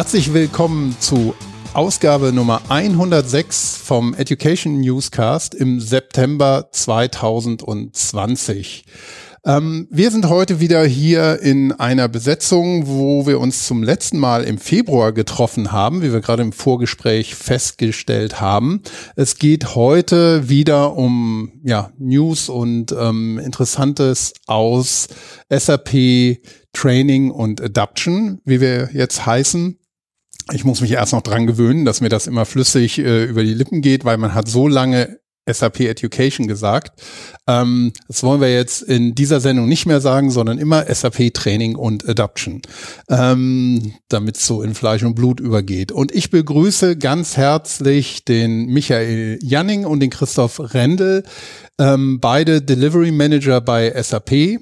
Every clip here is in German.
Herzlich willkommen zu Ausgabe Nummer 106 vom Education Newscast im September 2020. Ähm, wir sind heute wieder hier in einer Besetzung, wo wir uns zum letzten Mal im Februar getroffen haben, wie wir gerade im Vorgespräch festgestellt haben. Es geht heute wieder um ja, News und ähm, Interessantes aus SAP Training und Adaption, wie wir jetzt heißen. Ich muss mich erst noch dran gewöhnen, dass mir das immer flüssig äh, über die Lippen geht, weil man hat so lange SAP Education gesagt. Ähm, das wollen wir jetzt in dieser Sendung nicht mehr sagen, sondern immer SAP Training und Adoption, ähm, damit es so in Fleisch und Blut übergeht. Und ich begrüße ganz herzlich den Michael Janning und den Christoph Rendel, ähm, beide Delivery Manager bei SAP.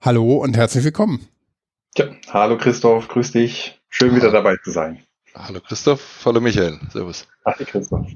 Hallo und herzlich willkommen. Ja, hallo Christoph, grüß dich. Schön wieder dabei zu sein. Hallo Christoph, hallo Michael, servus. Hi Christoph.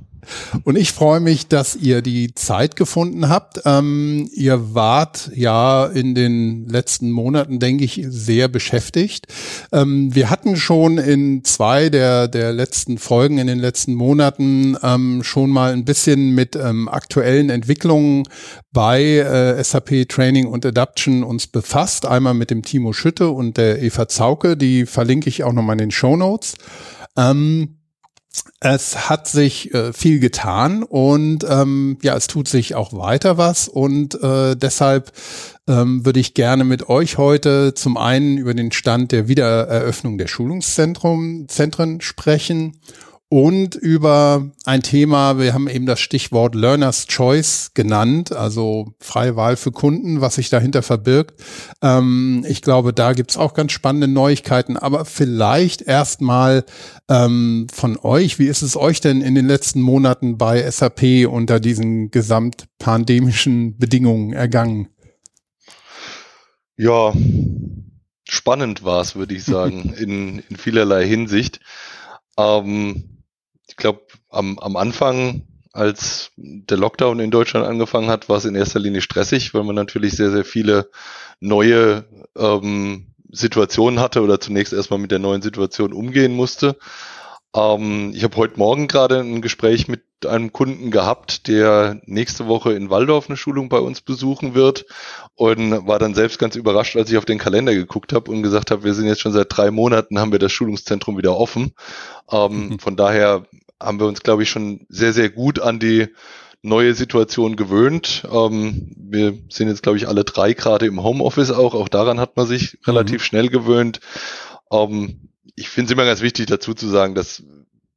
Und ich freue mich, dass ihr die Zeit gefunden habt. Ähm, ihr wart ja in den letzten Monaten, denke ich, sehr beschäftigt. Ähm, wir hatten schon in zwei der, der letzten Folgen in den letzten Monaten ähm, schon mal ein bisschen mit ähm, aktuellen Entwicklungen bei äh, SAP Training und Adaption uns befasst. Einmal mit dem Timo Schütte und der Eva Zauke, die verlinke ich auch nochmal in den Show Notes. Ähm, es hat sich äh, viel getan und ähm, ja, es tut sich auch weiter was und äh, deshalb ähm, würde ich gerne mit euch heute zum einen über den Stand der Wiedereröffnung der Schulungszentren Zentren sprechen und über ein Thema, wir haben eben das Stichwort Learner's Choice genannt, also freie Wahl für Kunden, was sich dahinter verbirgt. Ähm, ich glaube, da gibt's auch ganz spannende Neuigkeiten, aber vielleicht erstmal ähm, von euch, wie ist es euch denn in den letzten Monaten bei SAP unter diesen gesamtpandemischen Bedingungen ergangen? Ja, spannend war es, würde ich sagen, in, in vielerlei Hinsicht. Ähm, glaube, am, am Anfang, als der Lockdown in Deutschland angefangen hat, war es in erster Linie stressig, weil man natürlich sehr, sehr viele neue ähm, Situationen hatte oder zunächst erstmal mit der neuen Situation umgehen musste. Ähm, ich habe heute Morgen gerade ein Gespräch mit einem Kunden gehabt, der nächste Woche in Waldorf eine Schulung bei uns besuchen wird und war dann selbst ganz überrascht, als ich auf den Kalender geguckt habe und gesagt habe, wir sind jetzt schon seit drei Monaten, haben wir das Schulungszentrum wieder offen. Ähm, mhm. Von daher haben wir uns, glaube ich, schon sehr, sehr gut an die neue Situation gewöhnt. Ähm, wir sind jetzt, glaube ich, alle drei gerade im Homeoffice auch. Auch daran hat man sich mhm. relativ schnell gewöhnt. Ähm, ich finde es immer ganz wichtig dazu zu sagen, dass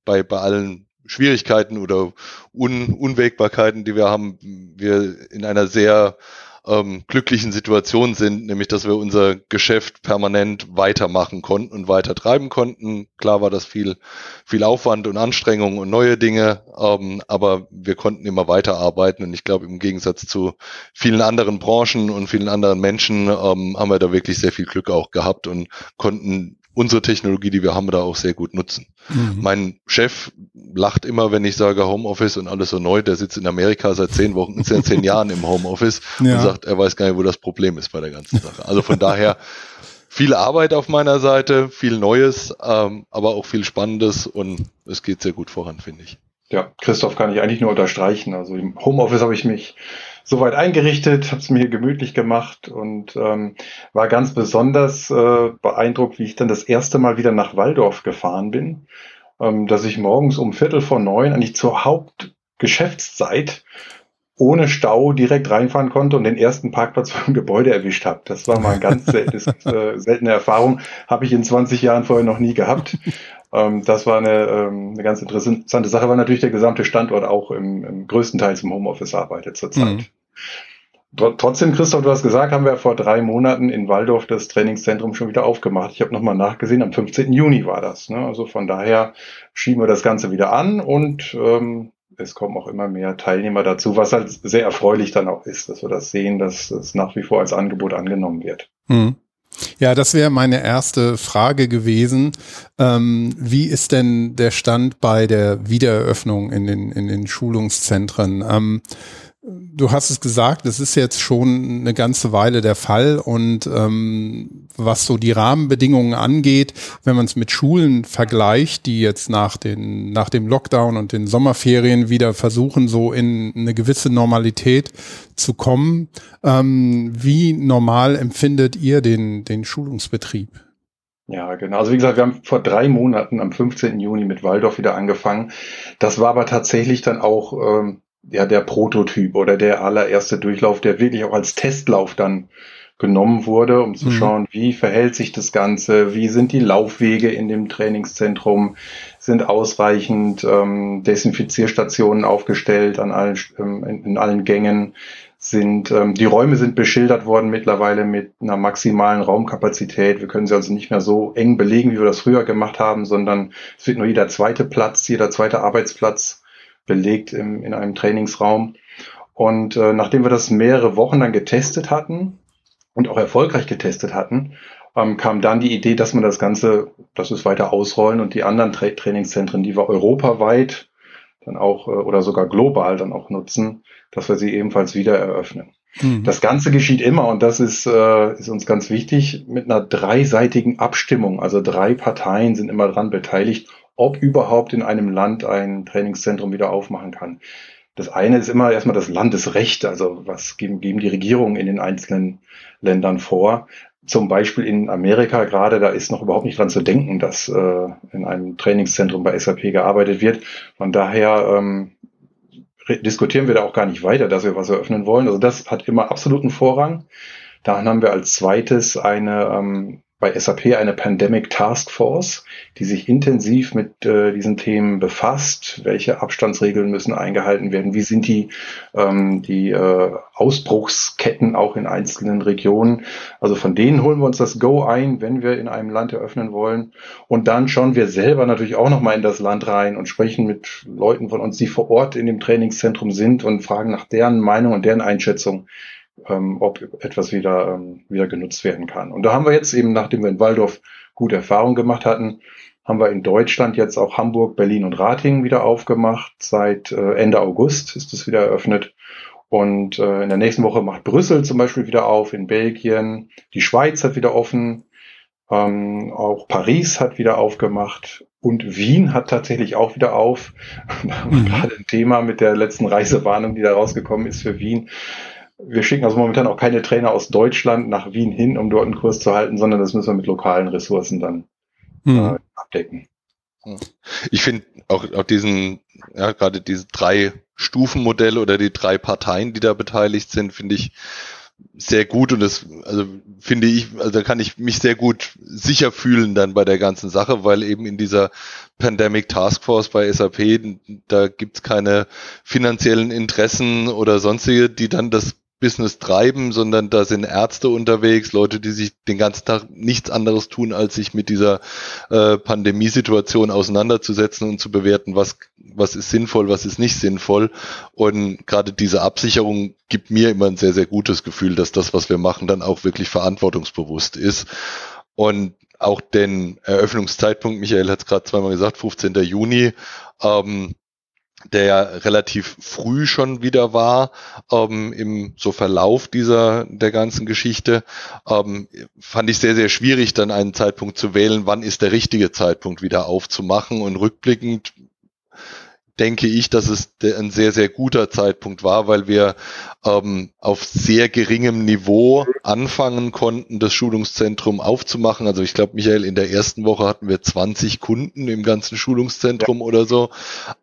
bei, bei allen Schwierigkeiten oder Un Unwägbarkeiten, die wir haben, wir in einer sehr ähm, glücklichen Situation sind, nämlich dass wir unser Geschäft permanent weitermachen konnten und weiter treiben konnten. Klar war das viel, viel Aufwand und Anstrengung und neue Dinge, ähm, aber wir konnten immer weiterarbeiten und ich glaube, im Gegensatz zu vielen anderen Branchen und vielen anderen Menschen ähm, haben wir da wirklich sehr viel Glück auch gehabt und konnten unsere Technologie, die wir haben, da auch sehr gut nutzen. Mhm. Mein Chef lacht immer, wenn ich sage Homeoffice und alles so neu. Der sitzt in Amerika seit zehn Wochen, seit zehn Jahren im Homeoffice ja. und sagt, er weiß gar nicht, wo das Problem ist bei der ganzen Sache. Also von daher viel Arbeit auf meiner Seite, viel Neues, ähm, aber auch viel Spannendes und es geht sehr gut voran, finde ich. Ja, Christoph kann ich eigentlich nur unterstreichen. Also im Homeoffice habe ich mich soweit eingerichtet, habe es mir gemütlich gemacht und ähm, war ganz besonders äh, beeindruckt, wie ich dann das erste Mal wieder nach Waldorf gefahren bin, ähm, dass ich morgens um Viertel vor neun eigentlich zur Hauptgeschäftszeit ohne Stau direkt reinfahren konnte und den ersten Parkplatz vom Gebäude erwischt habe. Das war mal eine ganz seltenes, äh, seltene Erfahrung. Habe ich in 20 Jahren vorher noch nie gehabt. Ähm, das war eine, ähm, eine ganz interessante Sache, weil natürlich der gesamte Standort auch im, im größtenteils im Homeoffice arbeitet zurzeit. Mhm. Trotzdem, Christoph, du hast gesagt, haben wir vor drei Monaten in Waldorf das Trainingszentrum schon wieder aufgemacht. Ich habe nochmal nachgesehen, am 15. Juni war das. Ne? Also von daher schieben wir das Ganze wieder an und ähm, es kommen auch immer mehr Teilnehmer dazu, was halt sehr erfreulich dann auch ist, dass wir das sehen, dass es nach wie vor als Angebot angenommen wird. Mhm. Ja, das wäre meine erste Frage gewesen. Ähm, wie ist denn der Stand bei der Wiedereröffnung in den, in den Schulungszentren? Ähm, Du hast es gesagt, es ist jetzt schon eine ganze Weile der Fall und ähm, was so die Rahmenbedingungen angeht, wenn man es mit Schulen vergleicht, die jetzt nach den nach dem Lockdown und den Sommerferien wieder versuchen, so in eine gewisse Normalität zu kommen, ähm, wie normal empfindet ihr den den Schulungsbetrieb? Ja, genau. Also wie gesagt, wir haben vor drei Monaten am 15. Juni mit Waldorf wieder angefangen. Das war aber tatsächlich dann auch ähm, ja der Prototyp oder der allererste Durchlauf, der wirklich auch als Testlauf dann genommen wurde, um zu mhm. schauen, wie verhält sich das Ganze, wie sind die Laufwege in dem Trainingszentrum, sind ausreichend ähm, Desinfizierstationen aufgestellt an allen, ähm, in, in, allen Gängen, sind ähm, die Räume sind beschildert worden mittlerweile mit einer maximalen Raumkapazität. Wir können sie also nicht mehr so eng belegen, wie wir das früher gemacht haben, sondern es wird nur jeder zweite Platz, jeder zweite Arbeitsplatz belegt im, in einem Trainingsraum. Und äh, nachdem wir das mehrere Wochen dann getestet hatten und auch erfolgreich getestet hatten, ähm, kam dann die Idee, dass man das Ganze, das ist weiter ausrollen und die anderen Tra Trainingszentren, die wir europaweit dann auch äh, oder sogar global dann auch nutzen, dass wir sie ebenfalls wieder eröffnen. Mhm. Das Ganze geschieht immer und das ist, äh, ist uns ganz wichtig mit einer dreiseitigen Abstimmung. Also drei Parteien sind immer dran beteiligt ob überhaupt in einem Land ein Trainingszentrum wieder aufmachen kann. Das eine ist immer erstmal das Landesrecht, also was geben, geben die Regierungen in den einzelnen Ländern vor. Zum Beispiel in Amerika gerade, da ist noch überhaupt nicht dran zu denken, dass äh, in einem Trainingszentrum bei SAP gearbeitet wird. Von daher ähm, diskutieren wir da auch gar nicht weiter, dass wir was eröffnen wollen. Also das hat immer absoluten Vorrang. Dann haben wir als zweites eine ähm, bei SAP eine Pandemic Task Force, die sich intensiv mit äh, diesen Themen befasst. Welche Abstandsregeln müssen eingehalten werden? Wie sind die, ähm, die äh, Ausbruchsketten auch in einzelnen Regionen? Also von denen holen wir uns das Go ein, wenn wir in einem Land eröffnen wollen. Und dann schauen wir selber natürlich auch nochmal in das Land rein und sprechen mit Leuten von uns, die vor Ort in dem Trainingszentrum sind und fragen nach deren Meinung und deren Einschätzung ähm, ob etwas wieder, ähm, wieder genutzt werden kann. Und da haben wir jetzt eben, nachdem wir in Waldorf gute Erfahrungen gemacht hatten, haben wir in Deutschland jetzt auch Hamburg, Berlin und Ratingen wieder aufgemacht. Seit äh, Ende August ist es wieder eröffnet. Und äh, in der nächsten Woche macht Brüssel zum Beispiel wieder auf, in Belgien. Die Schweiz hat wieder offen. Ähm, auch Paris hat wieder aufgemacht. Und Wien hat tatsächlich auch wieder auf. Mhm. Gerade ein Thema mit der letzten Reisewarnung, die da rausgekommen ist für Wien wir schicken also momentan auch keine Trainer aus Deutschland nach Wien hin, um dort einen Kurs zu halten, sondern das müssen wir mit lokalen Ressourcen dann hm. äh, abdecken. Ich finde auch, auch diesen, ja, gerade diese drei Stufenmodelle oder die drei Parteien, die da beteiligt sind, finde ich sehr gut und das, also finde ich, also da kann ich mich sehr gut sicher fühlen dann bei der ganzen Sache, weil eben in dieser Pandemic Task Force bei SAP, da gibt's keine finanziellen Interessen oder sonstige, die dann das Business treiben, sondern da sind Ärzte unterwegs, Leute, die sich den ganzen Tag nichts anderes tun, als sich mit dieser äh, Pandemiesituation auseinanderzusetzen und zu bewerten, was, was ist sinnvoll, was ist nicht sinnvoll. Und gerade diese Absicherung gibt mir immer ein sehr, sehr gutes Gefühl, dass das, was wir machen, dann auch wirklich verantwortungsbewusst ist. Und auch den Eröffnungszeitpunkt, Michael hat es gerade zweimal gesagt, 15. Juni, ähm, der ja relativ früh schon wieder war ähm, im so Verlauf dieser der ganzen Geschichte, ähm, fand ich sehr sehr schwierig, dann einen Zeitpunkt zu wählen. Wann ist der richtige Zeitpunkt wieder aufzumachen? Und rückblickend denke ich, dass es ein sehr, sehr guter Zeitpunkt war, weil wir ähm, auf sehr geringem Niveau anfangen konnten, das Schulungszentrum aufzumachen. Also ich glaube, Michael, in der ersten Woche hatten wir 20 Kunden im ganzen Schulungszentrum ja. oder so.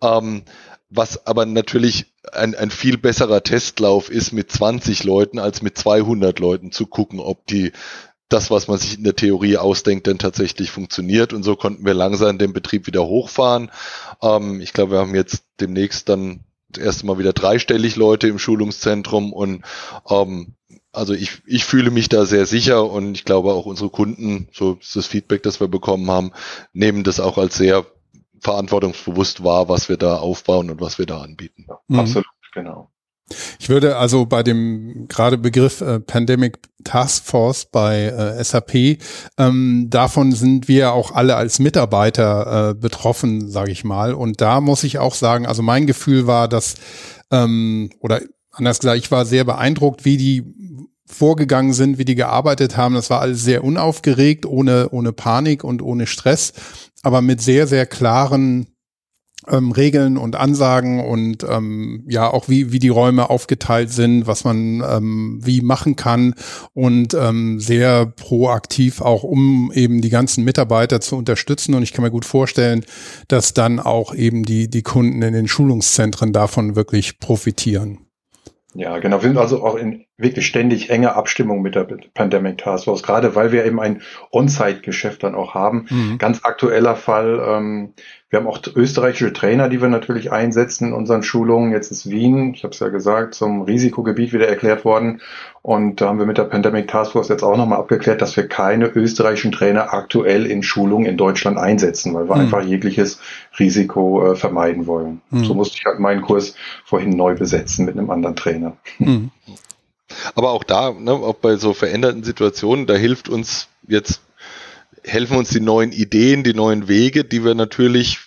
Ähm, was aber natürlich ein, ein viel besserer Testlauf ist, mit 20 Leuten als mit 200 Leuten zu gucken, ob die das, was man sich in der Theorie ausdenkt, denn tatsächlich funktioniert. Und so konnten wir langsam den Betrieb wieder hochfahren. Ähm, ich glaube, wir haben jetzt demnächst dann das erste Mal wieder dreistellig Leute im Schulungszentrum und ähm, also ich, ich fühle mich da sehr sicher und ich glaube auch unsere Kunden, so ist das Feedback, das wir bekommen haben, nehmen das auch als sehr verantwortungsbewusst wahr, was wir da aufbauen und was wir da anbieten. Ja, mhm. Absolut, genau. Ich würde also bei dem gerade Begriff äh, Pandemic Task Force bei äh, SAP, ähm, davon sind wir auch alle als Mitarbeiter äh, betroffen, sage ich mal. Und da muss ich auch sagen, also mein Gefühl war, dass ähm, oder anders gesagt, ich war sehr beeindruckt, wie die vorgegangen sind, wie die gearbeitet haben. Das war alles sehr unaufgeregt, ohne, ohne Panik und ohne Stress, aber mit sehr, sehr klaren ähm, Regeln und Ansagen und ähm, ja auch wie wie die Räume aufgeteilt sind, was man ähm, wie machen kann und ähm, sehr proaktiv auch um eben die ganzen Mitarbeiter zu unterstützen und ich kann mir gut vorstellen, dass dann auch eben die die Kunden in den Schulungszentren davon wirklich profitieren. Ja, genau. Wir sind also auch in wirklich ständig enge Abstimmung mit der Pandemic Task Force, gerade weil wir eben ein On-Site-Geschäft dann auch haben. Mhm. Ganz aktueller Fall, ähm, wir haben auch österreichische Trainer, die wir natürlich einsetzen in unseren Schulungen. Jetzt ist Wien, ich habe es ja gesagt, zum Risikogebiet wieder erklärt worden. Und da haben wir mit der Pandemic Task Force jetzt auch nochmal abgeklärt, dass wir keine österreichischen Trainer aktuell in Schulungen in Deutschland einsetzen, weil wir mhm. einfach jegliches Risiko äh, vermeiden wollen. Mhm. So musste ich halt meinen Kurs vorhin neu besetzen mit einem anderen Trainer. Mhm. Aber auch da, ne, auch bei so veränderten Situationen, da hilft uns jetzt helfen uns die neuen Ideen, die neuen Wege, die wir natürlich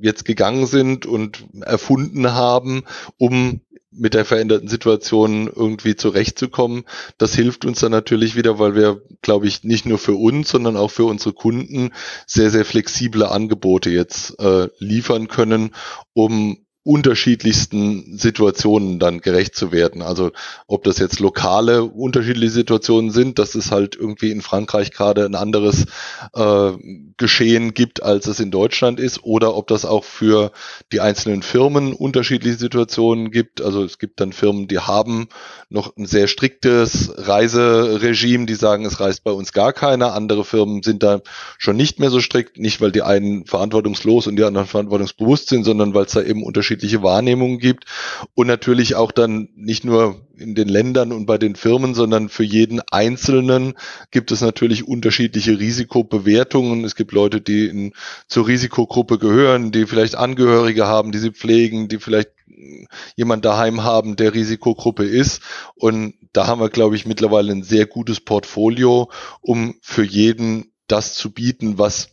jetzt gegangen sind und erfunden haben, um mit der veränderten Situation irgendwie zurechtzukommen. Das hilft uns dann natürlich wieder, weil wir, glaube ich, nicht nur für uns, sondern auch für unsere Kunden sehr, sehr flexible Angebote jetzt äh, liefern können, um unterschiedlichsten Situationen dann gerecht zu werden. Also ob das jetzt lokale unterschiedliche Situationen sind, dass es halt irgendwie in Frankreich gerade ein anderes äh, Geschehen gibt, als es in Deutschland ist, oder ob das auch für die einzelnen Firmen unterschiedliche Situationen gibt. Also es gibt dann Firmen, die haben noch ein sehr striktes Reiseregime, die sagen, es reist bei uns gar keiner. Andere Firmen sind da schon nicht mehr so strikt, nicht weil die einen verantwortungslos und die anderen verantwortungsbewusst sind, sondern weil es da eben unterschiedliche unterschiedliche Wahrnehmungen gibt und natürlich auch dann nicht nur in den Ländern und bei den Firmen, sondern für jeden Einzelnen gibt es natürlich unterschiedliche Risikobewertungen. Es gibt Leute, die in, zur Risikogruppe gehören, die vielleicht Angehörige haben, die sie pflegen, die vielleicht jemand daheim haben, der Risikogruppe ist. Und da haben wir, glaube ich, mittlerweile ein sehr gutes Portfolio, um für jeden das zu bieten, was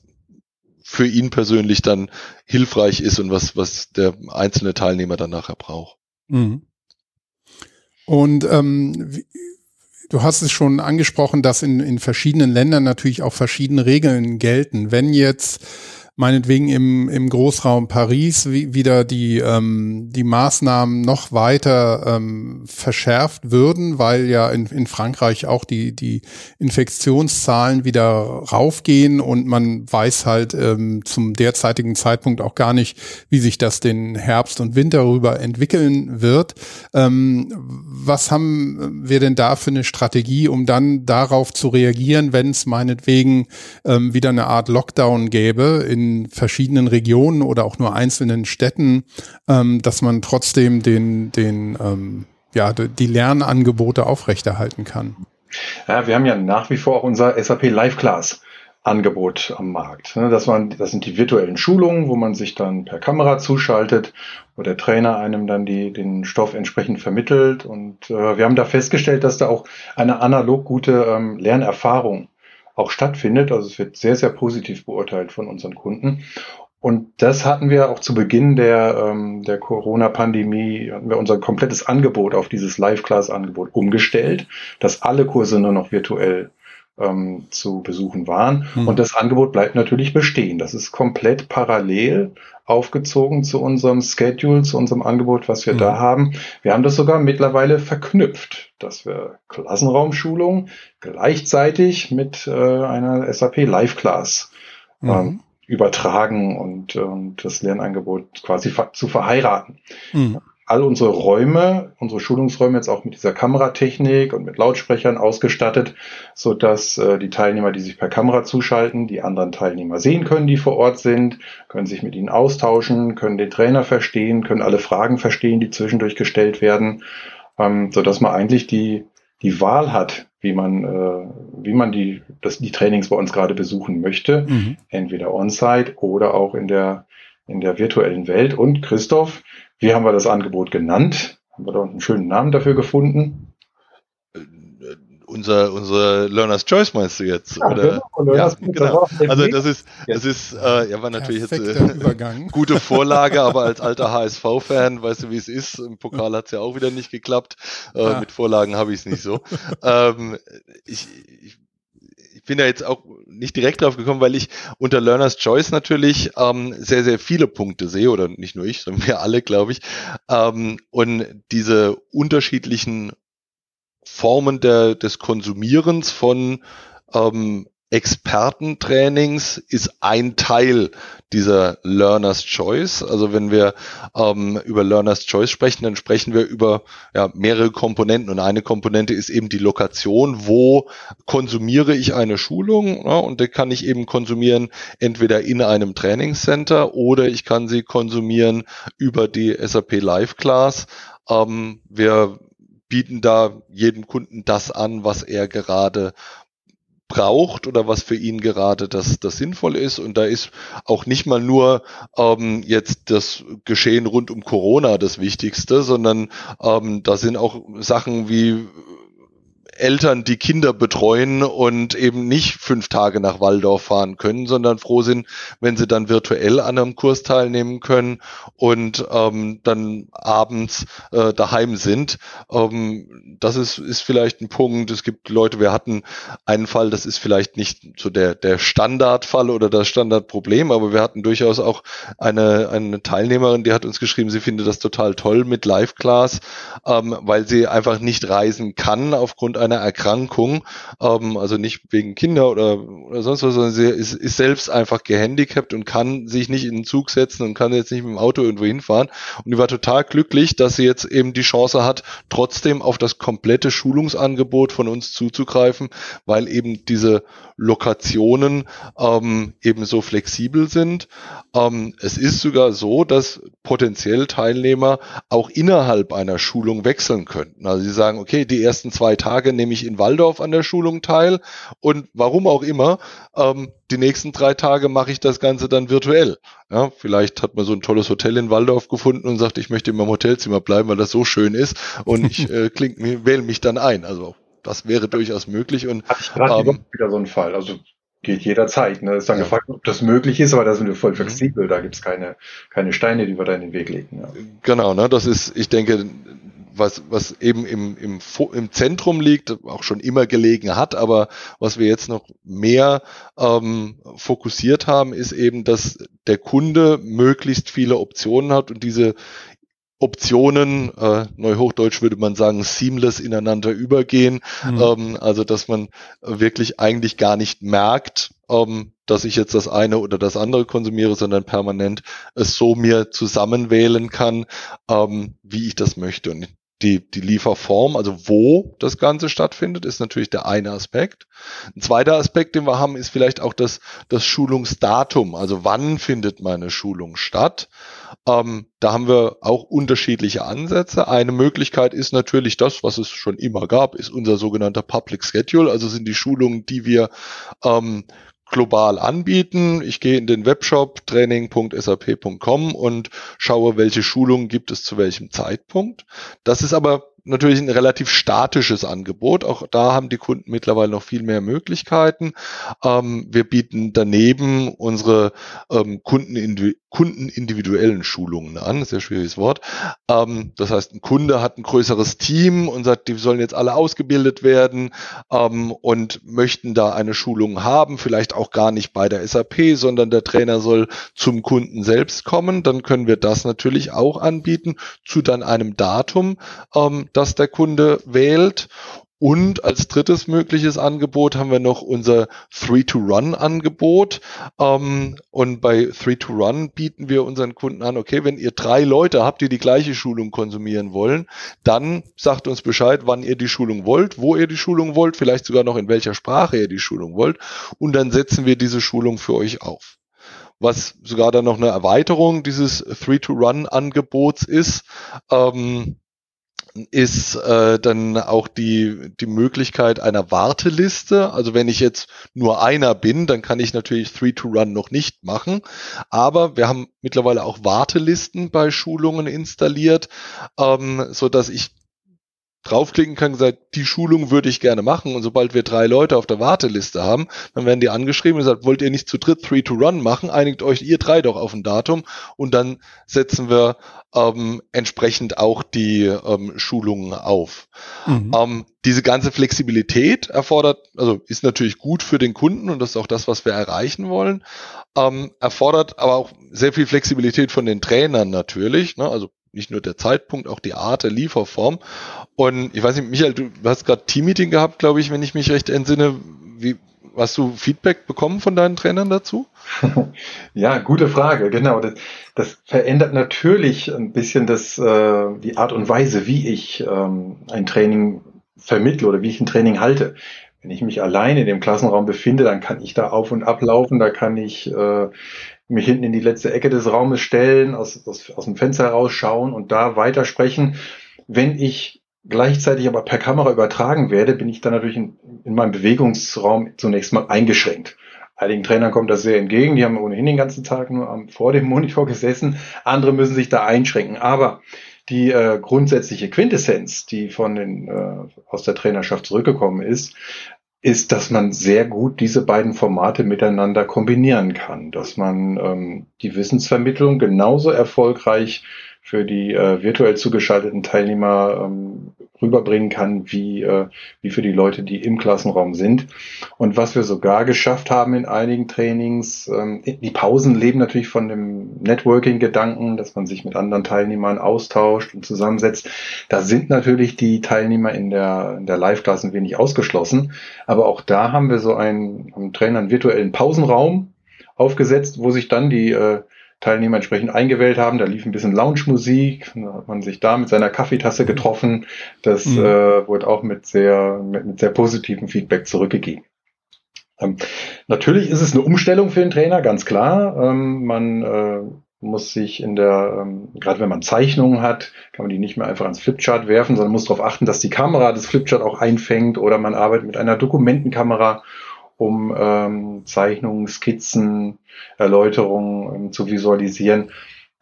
für ihn persönlich dann hilfreich ist und was, was der einzelne Teilnehmer dann nachher braucht. Mhm. Und ähm, du hast es schon angesprochen, dass in, in verschiedenen Ländern natürlich auch verschiedene Regeln gelten. Wenn jetzt meinetwegen im, im Großraum Paris wie, wieder die, ähm, die Maßnahmen noch weiter ähm, verschärft würden, weil ja in, in Frankreich auch die, die Infektionszahlen wieder raufgehen und man weiß halt ähm, zum derzeitigen Zeitpunkt auch gar nicht, wie sich das den Herbst und Winter rüber entwickeln wird. Ähm, was haben wir denn da für eine Strategie, um dann darauf zu reagieren, wenn es meinetwegen ähm, wieder eine Art Lockdown gäbe in verschiedenen Regionen oder auch nur einzelnen Städten, ähm, dass man trotzdem den, den, ähm, ja, die Lernangebote aufrechterhalten kann. Ja, wir haben ja nach wie vor auch unser SAP Live Class. Angebot am Markt. Ne? Das, waren, das sind die virtuellen Schulungen, wo man sich dann per Kamera zuschaltet, wo der Trainer einem dann die, den Stoff entsprechend vermittelt. Und äh, wir haben da festgestellt, dass da auch eine analog gute ähm, Lernerfahrung auch stattfindet. Also es wird sehr, sehr positiv beurteilt von unseren Kunden. Und das hatten wir auch zu Beginn der, ähm, der Corona-Pandemie, hatten wir unser komplettes Angebot auf dieses Live-Class-Angebot umgestellt, dass alle Kurse nur noch virtuell ähm, zu besuchen waren. Mhm. Und das Angebot bleibt natürlich bestehen. Das ist komplett parallel aufgezogen zu unserem Schedule, zu unserem Angebot, was wir mhm. da haben. Wir haben das sogar mittlerweile verknüpft, dass wir Klassenraumschulung gleichzeitig mit äh, einer SAP Live Class mhm. ähm, übertragen und, und das Lernangebot quasi zu verheiraten. Mhm all unsere Räume, unsere Schulungsräume jetzt auch mit dieser Kameratechnik und mit Lautsprechern ausgestattet, so dass äh, die Teilnehmer, die sich per Kamera zuschalten, die anderen Teilnehmer sehen können, die vor Ort sind, können sich mit ihnen austauschen, können den Trainer verstehen, können alle Fragen verstehen, die zwischendurch gestellt werden, ähm, so dass man eigentlich die die Wahl hat, wie man äh, wie man die das, die Trainings bei uns gerade besuchen möchte, mhm. entweder on-site oder auch in der in der virtuellen Welt. Und Christoph, wie haben wir das Angebot genannt? Haben wir da einen schönen Namen dafür gefunden? unser, unser Learner's Choice meinst du jetzt? Ja, oder? Genau, ja, genau. Also das ist, das ist, äh, ja, war natürlich jetzt äh, gute Vorlage, aber als alter HSV-Fan, weißt du, wie es ist. Im Pokal hat es ja auch wieder nicht geklappt. Äh, ja. Mit Vorlagen habe ich es nicht so. ähm, ich, ich ich bin da jetzt auch nicht direkt drauf gekommen, weil ich unter Learner's Choice natürlich ähm, sehr, sehr viele Punkte sehe, oder nicht nur ich, sondern wir alle, glaube ich. Ähm, und diese unterschiedlichen Formen der, des Konsumierens von ähm, Expertentrainings ist ein Teil dieser Learner's Choice. Also wenn wir ähm, über Learner's Choice sprechen, dann sprechen wir über ja, mehrere Komponenten und eine Komponente ist eben die Lokation, wo konsumiere ich eine Schulung ja, und die kann ich eben konsumieren entweder in einem Trainingscenter oder ich kann sie konsumieren über die SAP Live Class. Ähm, wir bieten da jedem Kunden das an, was er gerade braucht oder was für ihn gerade das, das sinnvoll ist. Und da ist auch nicht mal nur ähm, jetzt das Geschehen rund um Corona das Wichtigste, sondern ähm, da sind auch Sachen wie Eltern, die Kinder betreuen und eben nicht fünf Tage nach Waldorf fahren können, sondern froh sind, wenn sie dann virtuell an einem Kurs teilnehmen können und ähm, dann abends äh, daheim sind. Ähm, das ist, ist vielleicht ein Punkt. Es gibt Leute, wir hatten einen Fall, das ist vielleicht nicht so der, der Standardfall oder das Standardproblem, aber wir hatten durchaus auch eine, eine Teilnehmerin, die hat uns geschrieben, sie findet das total toll mit Live-Class, ähm, weil sie einfach nicht reisen kann aufgrund einer einer Erkrankung, ähm, also nicht wegen Kinder oder, oder sonst was, sondern sie ist, ist selbst einfach gehandicapt und kann sich nicht in den Zug setzen und kann jetzt nicht mit dem Auto irgendwo hinfahren. Und die war total glücklich, dass sie jetzt eben die Chance hat, trotzdem auf das komplette Schulungsangebot von uns zuzugreifen, weil eben diese Lokationen ähm, eben so flexibel sind. Ähm, es ist sogar so, dass potenziell Teilnehmer auch innerhalb einer Schulung wechseln könnten. Also sie sagen, okay, die ersten zwei Tage nehme ich in Waldorf an der Schulung teil und warum auch immer, ähm, die nächsten drei Tage mache ich das Ganze dann virtuell. Ja, vielleicht hat man so ein tolles Hotel in Waldorf gefunden und sagt, ich möchte in meinem Hotelzimmer bleiben, weil das so schön ist und ich äh, kling, wähle mich dann ein. Also das wäre durchaus möglich. Und hatte ich ähm, wieder so einen Fall. Also geht jederzeit. Ne? Ist dann ja. gefragt, ob das möglich ist, aber da sind wir voll mhm. flexibel. Da gibt's keine, keine Steine, die wir da in den Weg legen. Ja. Genau, ne? das ist, ich denke, was, was eben im, im, im Zentrum liegt, auch schon immer gelegen hat, aber was wir jetzt noch mehr ähm, fokussiert haben, ist eben, dass der Kunde möglichst viele Optionen hat und diese Optionen, äh, neuhochdeutsch würde man sagen, seamless ineinander übergehen. Mhm. Ähm, also dass man wirklich eigentlich gar nicht merkt, ähm, dass ich jetzt das eine oder das andere konsumiere, sondern permanent es so mir zusammenwählen kann, ähm, wie ich das möchte. Und die, die Lieferform, also wo das Ganze stattfindet, ist natürlich der eine Aspekt. Ein zweiter Aspekt, den wir haben, ist vielleicht auch das, das Schulungsdatum. Also wann findet meine Schulung statt? Ähm, da haben wir auch unterschiedliche Ansätze. Eine Möglichkeit ist natürlich das, was es schon immer gab, ist unser sogenannter Public Schedule. Also sind die Schulungen, die wir ähm, global anbieten. Ich gehe in den Webshop training.sap.com und schaue, welche Schulungen gibt es zu welchem Zeitpunkt. Das ist aber natürlich ein relativ statisches Angebot. Auch da haben die Kunden mittlerweile noch viel mehr Möglichkeiten. Ähm, wir bieten daneben unsere ähm, Kunden kundenindividuellen Schulungen an. Sehr schwieriges Wort. Ähm, das heißt, ein Kunde hat ein größeres Team und sagt, die sollen jetzt alle ausgebildet werden ähm, und möchten da eine Schulung haben, vielleicht auch gar nicht bei der SAP, sondern der Trainer soll zum Kunden selbst kommen. Dann können wir das natürlich auch anbieten zu dann einem Datum, ähm, das der Kunde wählt und als drittes mögliches Angebot haben wir noch unser Three-to-Run-Angebot. Ähm, und bei Three-to-Run bieten wir unseren Kunden an, okay, wenn ihr drei Leute habt, die die gleiche Schulung konsumieren wollen, dann sagt uns Bescheid, wann ihr die Schulung wollt, wo ihr die Schulung wollt, vielleicht sogar noch in welcher Sprache ihr die Schulung wollt. Und dann setzen wir diese Schulung für euch auf was sogar dann noch eine Erweiterung dieses Three-to-Run-Angebots ist. Ähm, ist äh, dann auch die, die Möglichkeit einer Warteliste. Also wenn ich jetzt nur einer bin, dann kann ich natürlich Three to Run noch nicht machen. Aber wir haben mittlerweile auch Wartelisten bei Schulungen installiert, ähm, so dass ich draufklicken kann, gesagt, die Schulung würde ich gerne machen. Und sobald wir drei Leute auf der Warteliste haben, dann werden die angeschrieben und gesagt, wollt ihr nicht zu dritt Three to Run machen? Einigt euch ihr drei doch auf ein Datum und dann setzen wir ähm, entsprechend auch die ähm, Schulungen auf. Mhm. Ähm, diese ganze Flexibilität erfordert, also ist natürlich gut für den Kunden und das ist auch das, was wir erreichen wollen, ähm, erfordert aber auch sehr viel Flexibilität von den Trainern natürlich. Ne? Also nicht nur der Zeitpunkt, auch die Art der Lieferform. Und ich weiß nicht, Michael, du hast gerade Teammeeting gehabt, glaube ich, wenn ich mich recht entsinne. Wie, hast du Feedback bekommen von deinen Trainern dazu? ja, gute Frage, genau. Das, das verändert natürlich ein bisschen das, äh, die Art und Weise, wie ich ähm, ein Training vermittle oder wie ich ein Training halte. Wenn ich mich allein in dem Klassenraum befinde, dann kann ich da auf und ablaufen, da kann ich äh, mich hinten in die letzte Ecke des Raumes stellen, aus, aus, aus dem Fenster herausschauen und da weitersprechen. Wenn ich gleichzeitig aber per Kamera übertragen werde, bin ich dann natürlich in, in meinem Bewegungsraum zunächst mal eingeschränkt. Einigen Trainern kommt das sehr entgegen, die haben ohnehin den ganzen Tag nur am, vor dem Monitor gesessen. Andere müssen sich da einschränken. Aber die äh, grundsätzliche Quintessenz, die von den, äh, aus der Trainerschaft zurückgekommen ist, ist, dass man sehr gut diese beiden Formate miteinander kombinieren kann, dass man ähm, die Wissensvermittlung genauso erfolgreich für die äh, virtuell zugeschalteten Teilnehmer ähm, rüberbringen kann, wie, äh, wie für die Leute, die im Klassenraum sind. Und was wir sogar geschafft haben in einigen Trainings, ähm, die Pausen leben natürlich von dem Networking-Gedanken, dass man sich mit anderen Teilnehmern austauscht und zusammensetzt. Da sind natürlich die Teilnehmer in der, in der Live-Class ein wenig ausgeschlossen. Aber auch da haben wir so einen, einen Trainer einen virtuellen Pausenraum aufgesetzt, wo sich dann die äh, Teilnehmer entsprechend eingewählt haben. Da lief ein bisschen Lounge-Musik, da hat man sich da mit seiner Kaffeetasse getroffen. Das mhm. äh, wurde auch mit sehr, mit, mit sehr positivem Feedback zurückgegeben. Ähm, natürlich ist es eine Umstellung für den Trainer, ganz klar. Ähm, man äh, muss sich in der, ähm, gerade wenn man Zeichnungen hat, kann man die nicht mehr einfach ans Flipchart werfen, sondern muss darauf achten, dass die Kamera das Flipchart auch einfängt oder man arbeitet mit einer Dokumentenkamera um ähm, Zeichnungen, Skizzen, Erläuterungen ähm, zu visualisieren.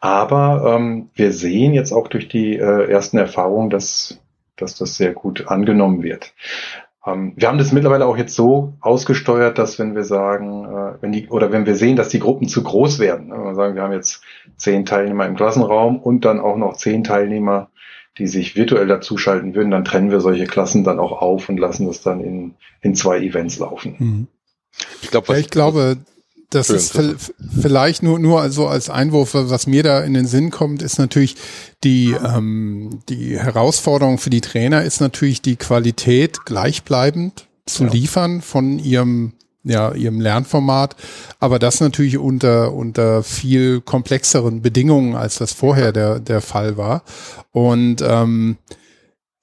Aber ähm, wir sehen jetzt auch durch die äh, ersten Erfahrungen, dass, dass das sehr gut angenommen wird. Ähm, wir haben das mittlerweile auch jetzt so ausgesteuert, dass wenn wir sagen, äh, wenn die, oder wenn wir sehen, dass die Gruppen zu groß werden, ne, wenn wir sagen, wir haben jetzt zehn Teilnehmer im Klassenraum und dann auch noch zehn Teilnehmer die sich virtuell dazuschalten würden, dann trennen wir solche Klassen dann auch auf und lassen das dann in, in zwei Events laufen. Mhm. Ich, glaub, ja, ich glaube, das ist vielleicht nur, nur so als Einwurf, was mir da in den Sinn kommt, ist natürlich die, ähm, die Herausforderung für die Trainer ist natürlich die Qualität gleichbleibend zu ja. liefern von ihrem ja, ihrem Lernformat, aber das natürlich unter, unter viel komplexeren Bedingungen, als das vorher der, der Fall war. Und ähm,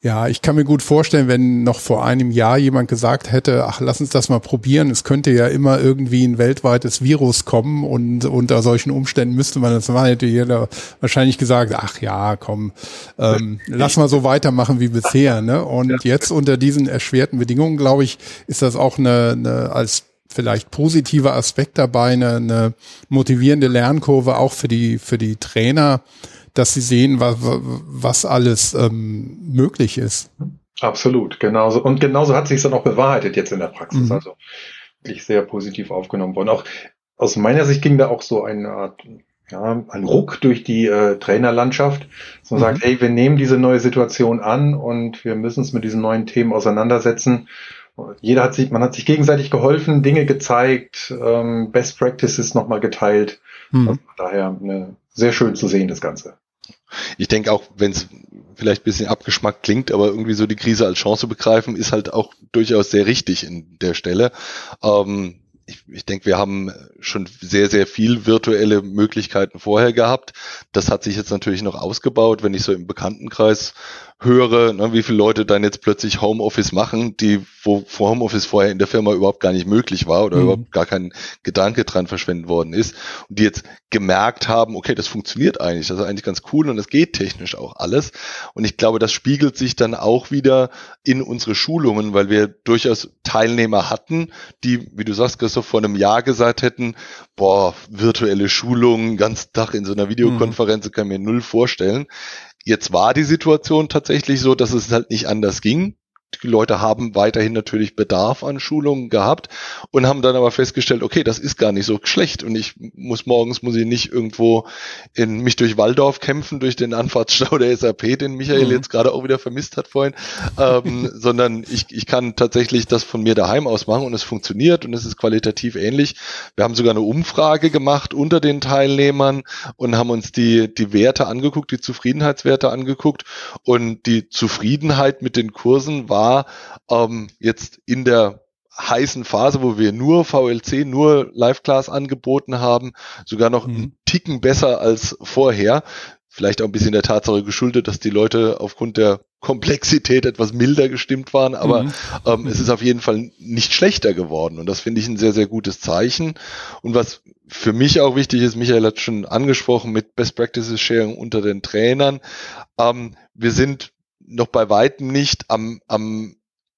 ja, ich kann mir gut vorstellen, wenn noch vor einem Jahr jemand gesagt hätte, ach, lass uns das mal probieren, es könnte ja immer irgendwie ein weltweites Virus kommen und unter solchen Umständen müsste man das machen, hätte jeder wahrscheinlich gesagt, ach ja, komm, ähm, lass mal so weitermachen wie bisher. Ne? Und jetzt unter diesen erschwerten Bedingungen, glaube ich, ist das auch eine, eine als vielleicht positiver Aspekt dabei, eine, eine motivierende Lernkurve auch für die, für die Trainer, dass sie sehen, was, was alles ähm, möglich ist. Absolut, genauso. Und genauso hat sich dann auch bewahrheitet jetzt in der Praxis. Mhm. Also wirklich sehr positiv aufgenommen worden. Auch aus meiner Sicht ging da auch so eine Art, ja, ein Ruck durch die äh, Trainerlandschaft, dass man mhm. sagt, hey, wir nehmen diese neue Situation an und wir müssen uns mit diesen neuen Themen auseinandersetzen. Jeder hat sich, man hat sich gegenseitig geholfen, Dinge gezeigt, ähm, Best Practices nochmal geteilt. Mhm. Also daher eine, sehr schön zu sehen, das Ganze. Ich denke auch, wenn es vielleicht ein bisschen abgeschmackt klingt, aber irgendwie so die Krise als Chance begreifen, ist halt auch durchaus sehr richtig in der Stelle. Ähm, ich, ich denke, wir haben schon sehr, sehr viel virtuelle Möglichkeiten vorher gehabt. Das hat sich jetzt natürlich noch ausgebaut, wenn ich so im Bekanntenkreis höre, ne, wie viele Leute dann jetzt plötzlich Homeoffice machen, die wo vor Homeoffice vorher in der Firma überhaupt gar nicht möglich war oder mhm. überhaupt gar kein Gedanke dran verschwendet worden ist und die jetzt gemerkt haben, okay, das funktioniert eigentlich, das ist eigentlich ganz cool und das geht technisch auch alles und ich glaube, das spiegelt sich dann auch wieder in unsere Schulungen, weil wir durchaus Teilnehmer hatten, die, wie du sagst, Christoph, vor einem Jahr gesagt hätten, boah, virtuelle Schulungen, ganz Tag in so einer Videokonferenz, mhm. kann mir null vorstellen jetzt war die Situation tatsächlich so, dass es halt nicht anders ging die Leute haben weiterhin natürlich Bedarf an Schulungen gehabt und haben dann aber festgestellt, okay, das ist gar nicht so schlecht und ich muss morgens muss ich nicht irgendwo in mich durch Waldorf kämpfen durch den Anfahrtsstau der SAP, den Michael mhm. jetzt gerade auch wieder vermisst hat vorhin, ähm, sondern ich, ich kann tatsächlich das von mir daheim aus machen und es funktioniert und es ist qualitativ ähnlich. Wir haben sogar eine Umfrage gemacht unter den Teilnehmern und haben uns die die Werte angeguckt, die Zufriedenheitswerte angeguckt und die Zufriedenheit mit den Kursen war war ähm, jetzt in der heißen Phase, wo wir nur VLC, nur Live-Class angeboten haben, sogar noch mhm. einen Ticken besser als vorher. Vielleicht auch ein bisschen der Tatsache geschuldet, dass die Leute aufgrund der Komplexität etwas milder gestimmt waren, aber mhm. ähm, es ist auf jeden Fall nicht schlechter geworden und das finde ich ein sehr, sehr gutes Zeichen. Und was für mich auch wichtig ist, Michael hat schon angesprochen mit Best Practices Sharing unter den Trainern. Ähm, wir sind noch bei weitem nicht am, am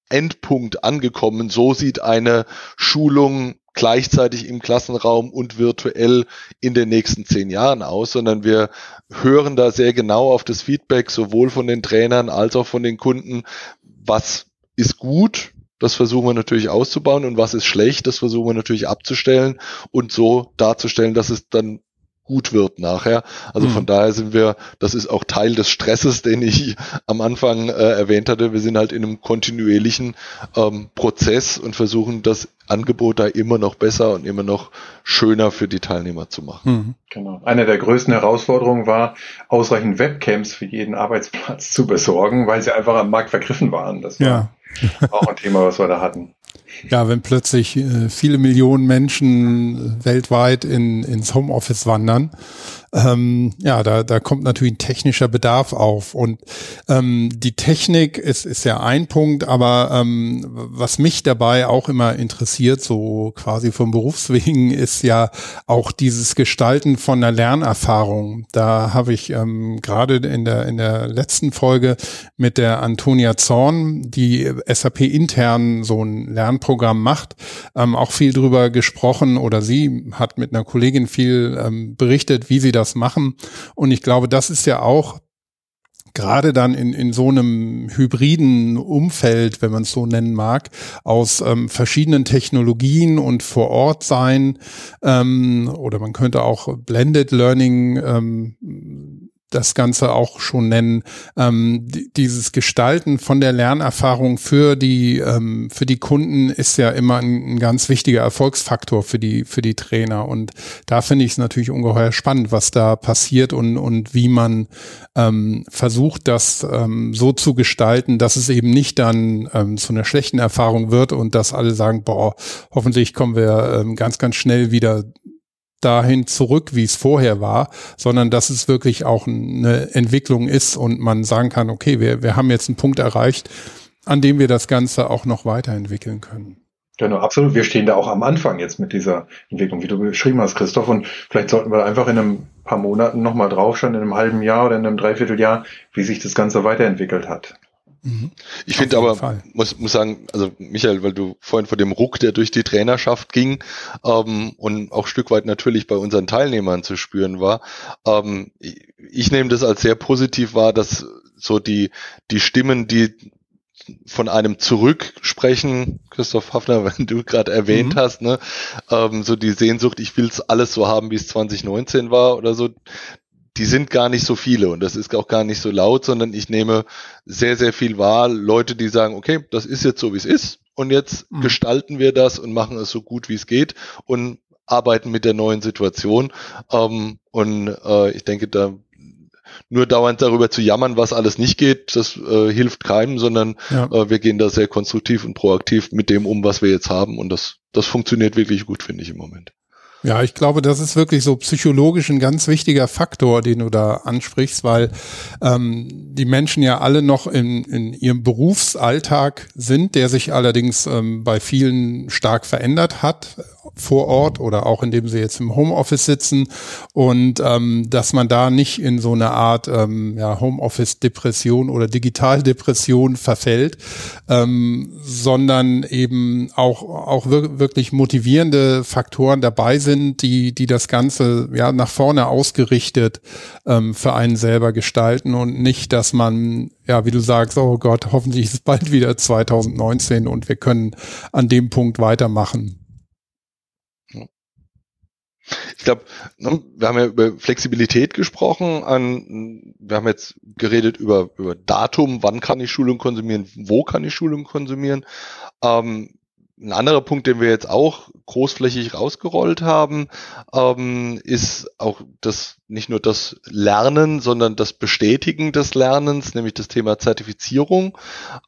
Endpunkt angekommen. So sieht eine Schulung gleichzeitig im Klassenraum und virtuell in den nächsten zehn Jahren aus, sondern wir hören da sehr genau auf das Feedback sowohl von den Trainern als auch von den Kunden, was ist gut, das versuchen wir natürlich auszubauen und was ist schlecht, das versuchen wir natürlich abzustellen und so darzustellen, dass es dann gut wird nachher. Also mhm. von daher sind wir, das ist auch Teil des Stresses, den ich am Anfang äh, erwähnt hatte. Wir sind halt in einem kontinuierlichen ähm, Prozess und versuchen das Angebot da immer noch besser und immer noch schöner für die Teilnehmer zu machen. Mhm. Genau. Eine der größten Herausforderungen war, ausreichend Webcams für jeden Arbeitsplatz zu besorgen, weil sie einfach am Markt vergriffen waren. Das war ja. auch ein Thema, was wir da hatten. Ja, wenn plötzlich äh, viele Millionen Menschen weltweit in, ins Homeoffice wandern, ähm, ja, da, da kommt natürlich ein technischer Bedarf auf. Und ähm, die Technik ist, ist ja ein Punkt, aber ähm, was mich dabei auch immer interessiert, so quasi vom Berufswegen, ist ja auch dieses Gestalten von einer Lernerfahrung. Da habe ich ähm, gerade in der, in der letzten Folge mit der Antonia Zorn, die SAP intern so ein Lernprogramm macht, ähm, auch viel drüber gesprochen oder sie hat mit einer Kollegin viel ähm, berichtet, wie sie das machen. Und ich glaube, das ist ja auch gerade dann in, in so einem hybriden Umfeld, wenn man es so nennen mag, aus ähm, verschiedenen Technologien und vor Ort sein ähm, oder man könnte auch Blended Learning ähm, das Ganze auch schon nennen, ähm, dieses Gestalten von der Lernerfahrung für die ähm, für die Kunden ist ja immer ein, ein, ganz wichtiger Erfolgsfaktor für die für die Trainer. Und da finde ich es natürlich ungeheuer spannend, was da passiert und und wie man ähm, versucht, das ähm, so zu gestalten, dass es eben nicht dann ähm, zu einer schlechten Erfahrung wird und dass alle sagen, boah, hoffentlich kommen wir ähm, ganz ganz schnell wieder dahin zurück, wie es vorher war, sondern dass es wirklich auch eine Entwicklung ist und man sagen kann, okay, wir, wir haben jetzt einen Punkt erreicht, an dem wir das Ganze auch noch weiterentwickeln können. Genau, absolut. Wir stehen da auch am Anfang jetzt mit dieser Entwicklung, wie du beschrieben hast, Christoph. Und vielleicht sollten wir einfach in einem paar Monaten nochmal draufschauen, in einem halben Jahr oder in einem Dreivierteljahr, wie sich das Ganze weiterentwickelt hat. Mhm. Ich finde aber, muss, muss sagen, also Michael, weil du vorhin vor dem Ruck, der durch die Trainerschaft ging ähm, und auch Stück weit natürlich bei unseren Teilnehmern zu spüren war, ähm, ich, ich nehme das als sehr positiv wahr, dass so die, die Stimmen, die von einem zurücksprechen, Christoph Hafner, wenn du gerade erwähnt mhm. hast, ne, ähm, so die Sehnsucht, ich will es alles so haben, wie es 2019 war oder so, die sind gar nicht so viele und das ist auch gar nicht so laut, sondern ich nehme sehr, sehr viel wahr. Leute, die sagen, okay, das ist jetzt so, wie es ist und jetzt mhm. gestalten wir das und machen es so gut, wie es geht und arbeiten mit der neuen Situation. Ähm, und äh, ich denke, da nur dauernd darüber zu jammern, was alles nicht geht, das äh, hilft keinem, sondern ja. äh, wir gehen da sehr konstruktiv und proaktiv mit dem um, was wir jetzt haben und das, das funktioniert wirklich gut, finde ich im Moment. Ja, ich glaube, das ist wirklich so psychologisch ein ganz wichtiger Faktor, den du da ansprichst, weil ähm, die Menschen ja alle noch in, in ihrem Berufsalltag sind, der sich allerdings ähm, bei vielen stark verändert hat, vor Ort oder auch indem sie jetzt im Homeoffice sitzen und ähm, dass man da nicht in so eine Art ähm, ja, Homeoffice-Depression oder Digitaldepression verfällt, ähm, sondern eben auch, auch wirklich motivierende Faktoren dabei sind, die, die das Ganze ja nach vorne ausgerichtet ähm, für einen selber gestalten und nicht, dass man, ja, wie du sagst, oh Gott, hoffentlich ist es bald wieder 2019 und wir können an dem Punkt weitermachen. Ich glaube, ne, wir haben ja über Flexibilität gesprochen. Wir haben jetzt geredet über, über Datum, wann kann ich Schulung konsumieren, wo kann ich Schulung konsumieren. Ähm, ein anderer Punkt, den wir jetzt auch großflächig rausgerollt haben, ähm, ist auch das nicht nur das Lernen, sondern das Bestätigen des Lernens, nämlich das Thema Zertifizierung,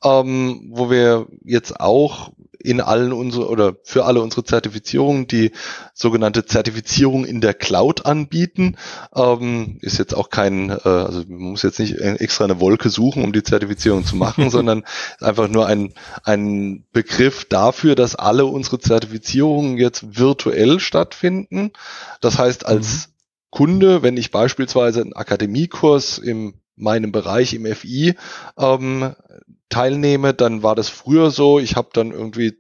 ähm, wo wir jetzt auch in allen unsere oder für alle unsere Zertifizierungen die sogenannte Zertifizierung in der Cloud anbieten. Ähm, ist jetzt auch kein, äh, also man muss jetzt nicht extra eine Wolke suchen, um die Zertifizierung zu machen, sondern einfach nur ein, ein Begriff dafür, dass alle unsere Zertifizierungen jetzt virtuell stattfinden. Das heißt, als mhm. Kunde, wenn ich beispielsweise einen Akademiekurs im meinem Bereich im FI ähm, teilnehme, dann war das früher so, ich habe dann irgendwie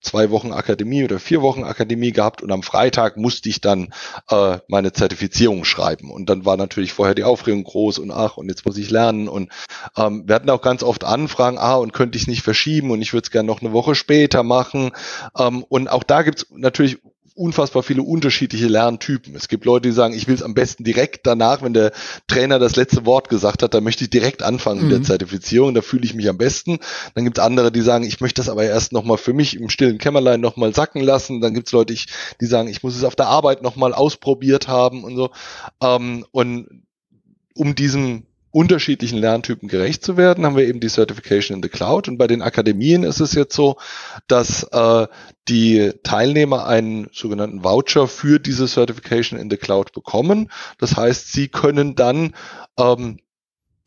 zwei Wochen Akademie oder vier Wochen Akademie gehabt und am Freitag musste ich dann äh, meine Zertifizierung schreiben. Und dann war natürlich vorher die Aufregung groß und ach, und jetzt muss ich lernen. Und ähm, wir hatten auch ganz oft Anfragen, ah, und könnte ich es nicht verschieben und ich würde es gerne noch eine Woche später machen. Ähm, und auch da gibt es natürlich unfassbar viele unterschiedliche Lerntypen. Es gibt Leute, die sagen, ich will es am besten direkt danach, wenn der Trainer das letzte Wort gesagt hat, da möchte ich direkt anfangen mhm. mit der mhm. Zertifizierung, da fühle ich mich am besten. Dann gibt es andere, die sagen, ich möchte das aber erst nochmal für mich im stillen Kämmerlein nochmal sacken lassen. Dann gibt es Leute, die sagen, ich muss es auf der Arbeit nochmal ausprobiert haben und so. Ähm, und um diesen unterschiedlichen Lerntypen gerecht zu werden, haben wir eben die Certification in the Cloud. Und bei den Akademien ist es jetzt so, dass äh, die Teilnehmer einen sogenannten Voucher für diese Certification in the Cloud bekommen. Das heißt, sie können dann ähm,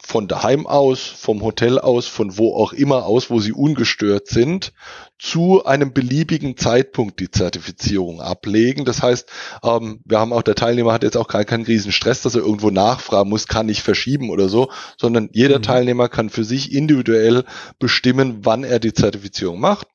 von daheim aus, vom Hotel aus, von wo auch immer aus, wo sie ungestört sind, zu einem beliebigen Zeitpunkt die Zertifizierung ablegen. Das heißt, ähm, wir haben auch, der Teilnehmer hat jetzt auch keinen, keinen riesen Stress, dass er irgendwo nachfragen muss, kann ich verschieben oder so, sondern jeder mhm. Teilnehmer kann für sich individuell bestimmen, wann er die Zertifizierung macht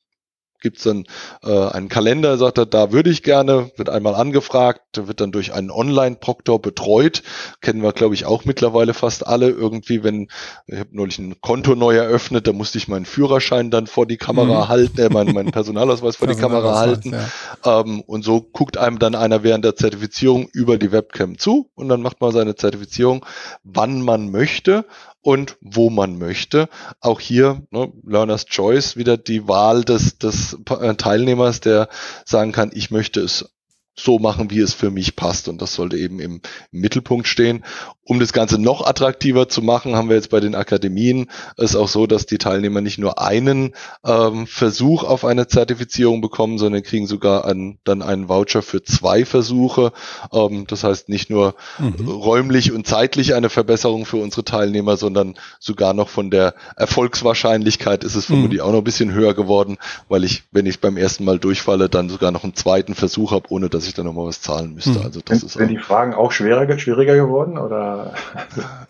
gibt es dann äh, einen Kalender, sagt er, da würde ich gerne, wird einmal angefragt, wird dann durch einen Online-Proktor betreut. Kennen wir, glaube ich, auch mittlerweile fast alle. Irgendwie, wenn, ich habe neulich ein Konto neu eröffnet, da musste ich meinen Führerschein dann vor die Kamera mhm. halten, äh, meinen, meinen Personalausweis vor die Kamera halten. Ja. Ähm, und so guckt einem dann einer während der Zertifizierung über die Webcam zu und dann macht man seine Zertifizierung, wann man möchte und wo man möchte. Auch hier ne, Learner's Choice wieder die Wahl des, des äh, Teilnehmers, der sagen kann, ich möchte es so machen, wie es für mich passt. Und das sollte eben im, Mittelpunkt stehen. Um das Ganze noch attraktiver zu machen, haben wir jetzt bei den Akademien es auch so, dass die Teilnehmer nicht nur einen ähm, Versuch auf eine Zertifizierung bekommen, sondern kriegen sogar an, dann einen Voucher für zwei Versuche. Ähm, das heißt nicht nur mhm. räumlich und zeitlich eine Verbesserung für unsere Teilnehmer, sondern sogar noch von der Erfolgswahrscheinlichkeit ist es mhm. vermutlich auch noch ein bisschen höher geworden, weil ich, wenn ich beim ersten Mal durchfalle, dann sogar noch einen zweiten Versuch habe, ohne dass ich dann nochmal was zahlen müsste. Mhm. Also das sind, ist sind die Fragen auch schwieriger, schwieriger geworden oder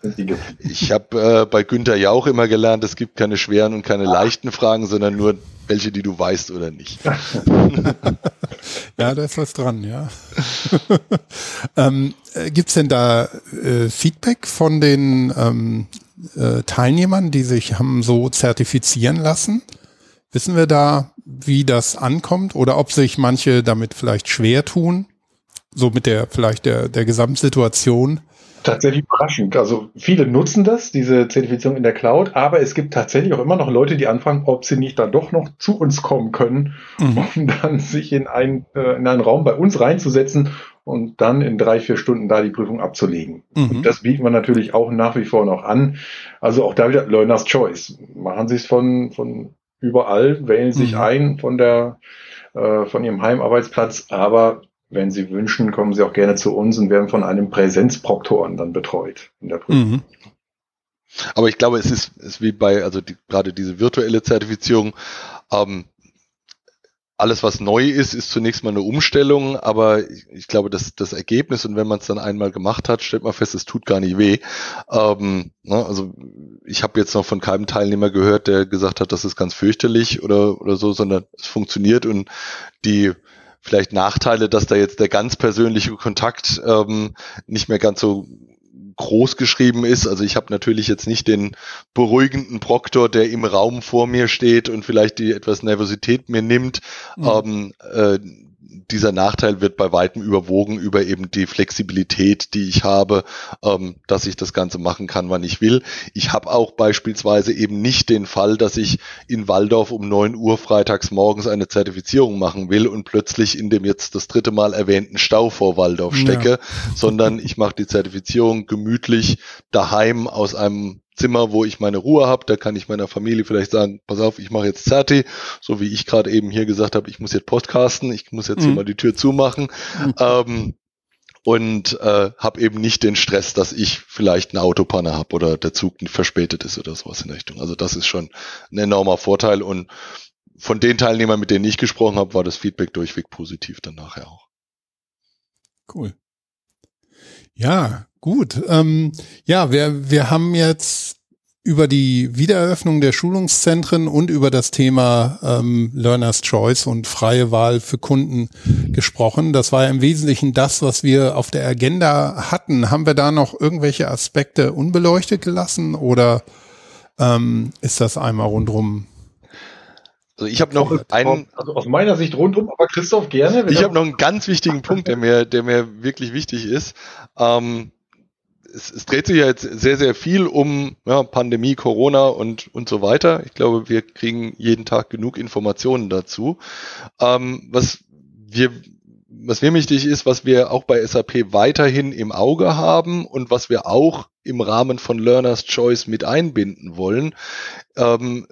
ich habe äh, bei Günther Jauch immer gelernt, es gibt keine schweren und keine leichten Fragen, sondern nur welche, die du weißt oder nicht. ja, da ist was dran, ja. ähm, äh, Gibt denn da äh, Feedback von den ähm, äh, Teilnehmern, die sich haben so zertifizieren lassen? Wissen wir da, wie das ankommt oder ob sich manche damit vielleicht schwer tun? So mit der vielleicht der, der Gesamtsituation? tatsächlich überraschend. Also viele nutzen das, diese Zertifizierung in der Cloud, aber es gibt tatsächlich auch immer noch Leute, die anfangen, ob sie nicht dann doch noch zu uns kommen können, mhm. um dann sich in, ein, äh, in einen Raum bei uns reinzusetzen und dann in drei, vier Stunden da die Prüfung abzulegen. Mhm. Und das bieten wir natürlich auch nach wie vor noch an. Also auch da wieder Learner's Choice. Machen Sie es von, von überall, wählen sich mhm. ein von der, äh, von Ihrem Heimarbeitsplatz, aber wenn Sie wünschen, kommen Sie auch gerne zu uns und werden von einem Präsenzproktoren dann betreut in der Prüfung. Mhm. Aber ich glaube, es ist, ist wie bei, also die, gerade diese virtuelle Zertifizierung, ähm, alles, was neu ist, ist zunächst mal eine Umstellung, aber ich, ich glaube, dass das Ergebnis und wenn man es dann einmal gemacht hat, stellt man fest, es tut gar nicht weh. Ähm, ne, also ich habe jetzt noch von keinem Teilnehmer gehört, der gesagt hat, das ist ganz fürchterlich oder oder so, sondern es funktioniert und die vielleicht Nachteile, dass da jetzt der ganz persönliche Kontakt ähm, nicht mehr ganz so groß geschrieben ist. Also ich habe natürlich jetzt nicht den beruhigenden Proktor, der im Raum vor mir steht und vielleicht die etwas Nervosität mir nimmt. Mhm. Ähm, äh, dieser Nachteil wird bei weitem überwogen über eben die Flexibilität, die ich habe, ähm, dass ich das Ganze machen kann, wann ich will. Ich habe auch beispielsweise eben nicht den Fall, dass ich in Waldorf um neun Uhr freitags morgens eine Zertifizierung machen will und plötzlich in dem jetzt das dritte Mal erwähnten Stau vor Waldorf stecke, ja. sondern ich mache die Zertifizierung gemütlich daheim aus einem Zimmer, wo ich meine Ruhe habe. Da kann ich meiner Familie vielleicht sagen, pass auf, ich mache jetzt Zerti, so wie ich gerade eben hier gesagt habe, ich muss jetzt podcasten, ich muss jetzt mhm. hier mal die Tür zumachen. Mhm. Ähm, und äh, habe eben nicht den Stress, dass ich vielleicht eine Autopanne habe oder der Zug verspätet ist oder sowas in der Richtung. Also das ist schon ein enormer Vorteil und von den Teilnehmern, mit denen ich gesprochen habe, war das Feedback durchweg positiv dann nachher auch. Cool. Ja, gut. Ähm, ja, wir, wir haben jetzt über die Wiedereröffnung der Schulungszentren und über das Thema ähm, Learner's Choice und freie Wahl für Kunden gesprochen. Das war ja im Wesentlichen das, was wir auf der Agenda hatten. Haben wir da noch irgendwelche Aspekte unbeleuchtet gelassen oder ähm, ist das einmal rundrum also ich habe noch einen. Also aus meiner Sicht rundum, aber Christoph gerne. Ich habe noch einen ganz wichtigen Punkt, der mir, der mir wirklich wichtig ist. Ähm, es, es dreht sich ja jetzt sehr, sehr viel um ja, Pandemie, Corona und, und so weiter. Ich glaube, wir kriegen jeden Tag genug Informationen dazu. Ähm, was wir was mir wichtig ist, was wir auch bei SAP weiterhin im Auge haben und was wir auch im Rahmen von Learner's Choice mit einbinden wollen. Ähm,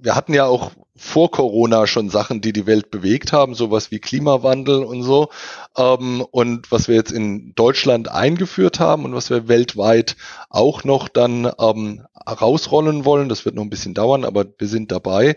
wir hatten ja auch vor Corona schon Sachen, die die Welt bewegt haben, sowas wie Klimawandel und so. Ähm, und was wir jetzt in Deutschland eingeführt haben und was wir weltweit auch noch dann ähm, rausrollen wollen, das wird noch ein bisschen dauern, aber wir sind dabei,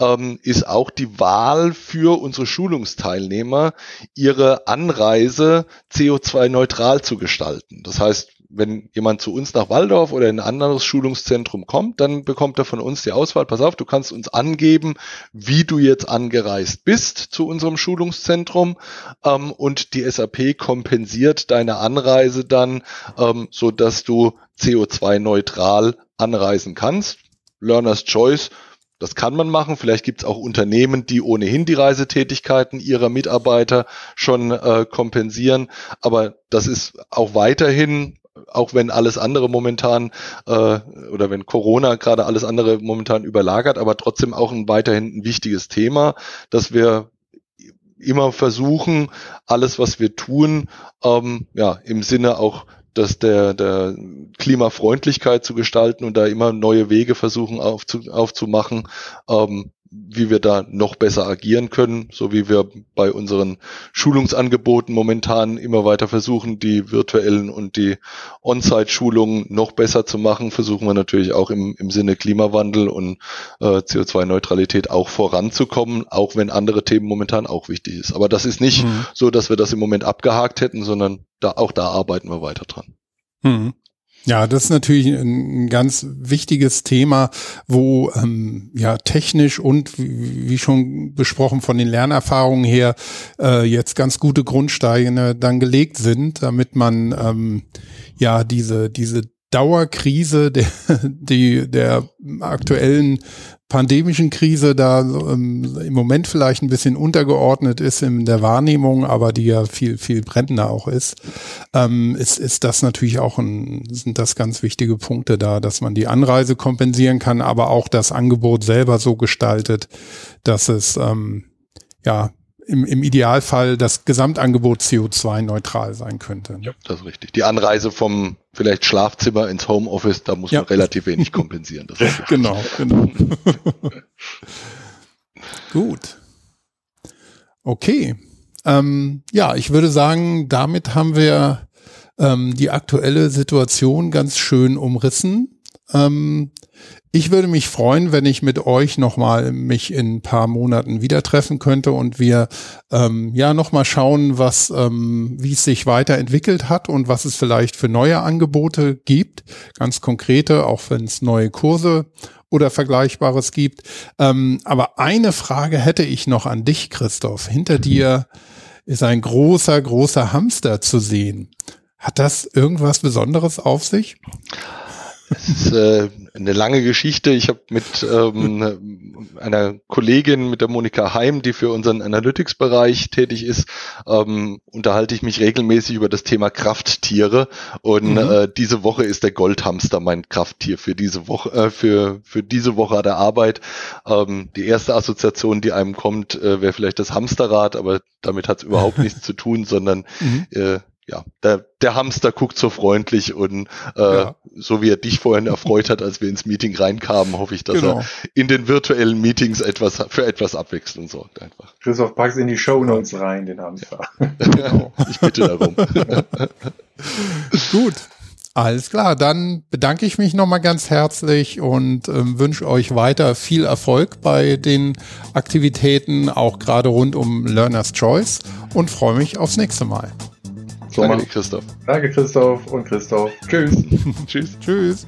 ähm, ist auch die Wahl für unsere Schulungsteilnehmer, ihre Anreise CO2-neutral zu gestalten. Das heißt, wenn jemand zu uns nach Waldorf oder in ein anderes Schulungszentrum kommt, dann bekommt er von uns die Auswahl, pass auf, du kannst uns angeben, wie du jetzt angereist bist zu unserem Schulungszentrum ähm, und die SAP kompensiert deine Anreise dann, ähm, so dass du CO2-neutral anreisen kannst. Learner's Choice das kann man machen. Vielleicht gibt es auch Unternehmen, die ohnehin die Reisetätigkeiten ihrer Mitarbeiter schon äh, kompensieren. Aber das ist auch weiterhin auch wenn alles andere momentan äh, oder wenn Corona gerade alles andere momentan überlagert, aber trotzdem auch ein weiterhin ein wichtiges Thema, dass wir immer versuchen, alles, was wir tun, ähm, ja, im Sinne auch dass der, der Klimafreundlichkeit zu gestalten und da immer neue Wege versuchen aufzu, aufzumachen, ähm, wie wir da noch besser agieren können, so wie wir bei unseren Schulungsangeboten momentan immer weiter versuchen, die virtuellen und die On-Site-Schulungen noch besser zu machen, versuchen wir natürlich auch im, im Sinne Klimawandel und äh, CO2-Neutralität auch voranzukommen, auch wenn andere Themen momentan auch wichtig ist. Aber das ist nicht mhm. so, dass wir das im Moment abgehakt hätten, sondern da, auch da arbeiten wir weiter dran. Mhm. Ja, das ist natürlich ein ganz wichtiges Thema, wo ähm, ja technisch und wie schon besprochen von den Lernerfahrungen her äh, jetzt ganz gute Grundsteine dann gelegt sind, damit man ähm, ja diese diese Dauerkrise der, die, der aktuellen pandemischen Krise da ähm, im Moment vielleicht ein bisschen untergeordnet ist in der Wahrnehmung, aber die ja viel, viel brennender auch ist, ähm, ist, ist das natürlich auch ein, sind das ganz wichtige Punkte da, dass man die Anreise kompensieren kann, aber auch das Angebot selber so gestaltet, dass es ähm, ja im, im Idealfall das Gesamtangebot CO2-neutral sein könnte. Ja, das ist richtig. Die Anreise vom vielleicht Schlafzimmer ins Homeoffice, da muss ja. man relativ wenig kompensieren. genau, genau. Gut. Okay. Ähm, ja, ich würde sagen, damit haben wir ähm, die aktuelle Situation ganz schön umrissen. Ähm, ich würde mich freuen, wenn ich mit euch nochmal mich in ein paar Monaten wieder treffen könnte und wir ähm, ja nochmal schauen, was, ähm, wie es sich weiterentwickelt hat und was es vielleicht für neue Angebote gibt. Ganz konkrete, auch wenn es neue Kurse oder Vergleichbares gibt. Ähm, aber eine Frage hätte ich noch an dich, Christoph. Hinter dir ist ein großer, großer Hamster zu sehen. Hat das irgendwas Besonderes auf sich? Es ist äh, eine lange Geschichte. Ich habe mit ähm, einer Kollegin, mit der Monika Heim, die für unseren Analytics-Bereich tätig ist, ähm, unterhalte ich mich regelmäßig über das Thema Krafttiere. Und mhm. äh, diese Woche ist der Goldhamster mein Krafttier für diese Woche, äh, für, für diese Woche der Arbeit. Ähm, die erste Assoziation, die einem kommt, äh, wäre vielleicht das Hamsterrad, aber damit hat es überhaupt nichts zu tun, sondern mhm. äh, ja, der, der Hamster guckt so freundlich und äh, ja. so wie er dich vorhin erfreut hat, als wir ins Meeting reinkamen, hoffe ich, dass genau. er in den virtuellen Meetings etwas für etwas Abwechslung sorgt einfach. Christoph, pack's in die Show Notes rein, den Hamster. Ja. Genau. ich bitte darum. Gut. Alles klar, dann bedanke ich mich nochmal ganz herzlich und ähm, wünsche euch weiter viel Erfolg bei den Aktivitäten, auch gerade rund um Learner's Choice und freue mich aufs nächste Mal. So Danke, Christoph. Danke, Christoph und Christoph. Tschüss. Tschüss. Tschüss.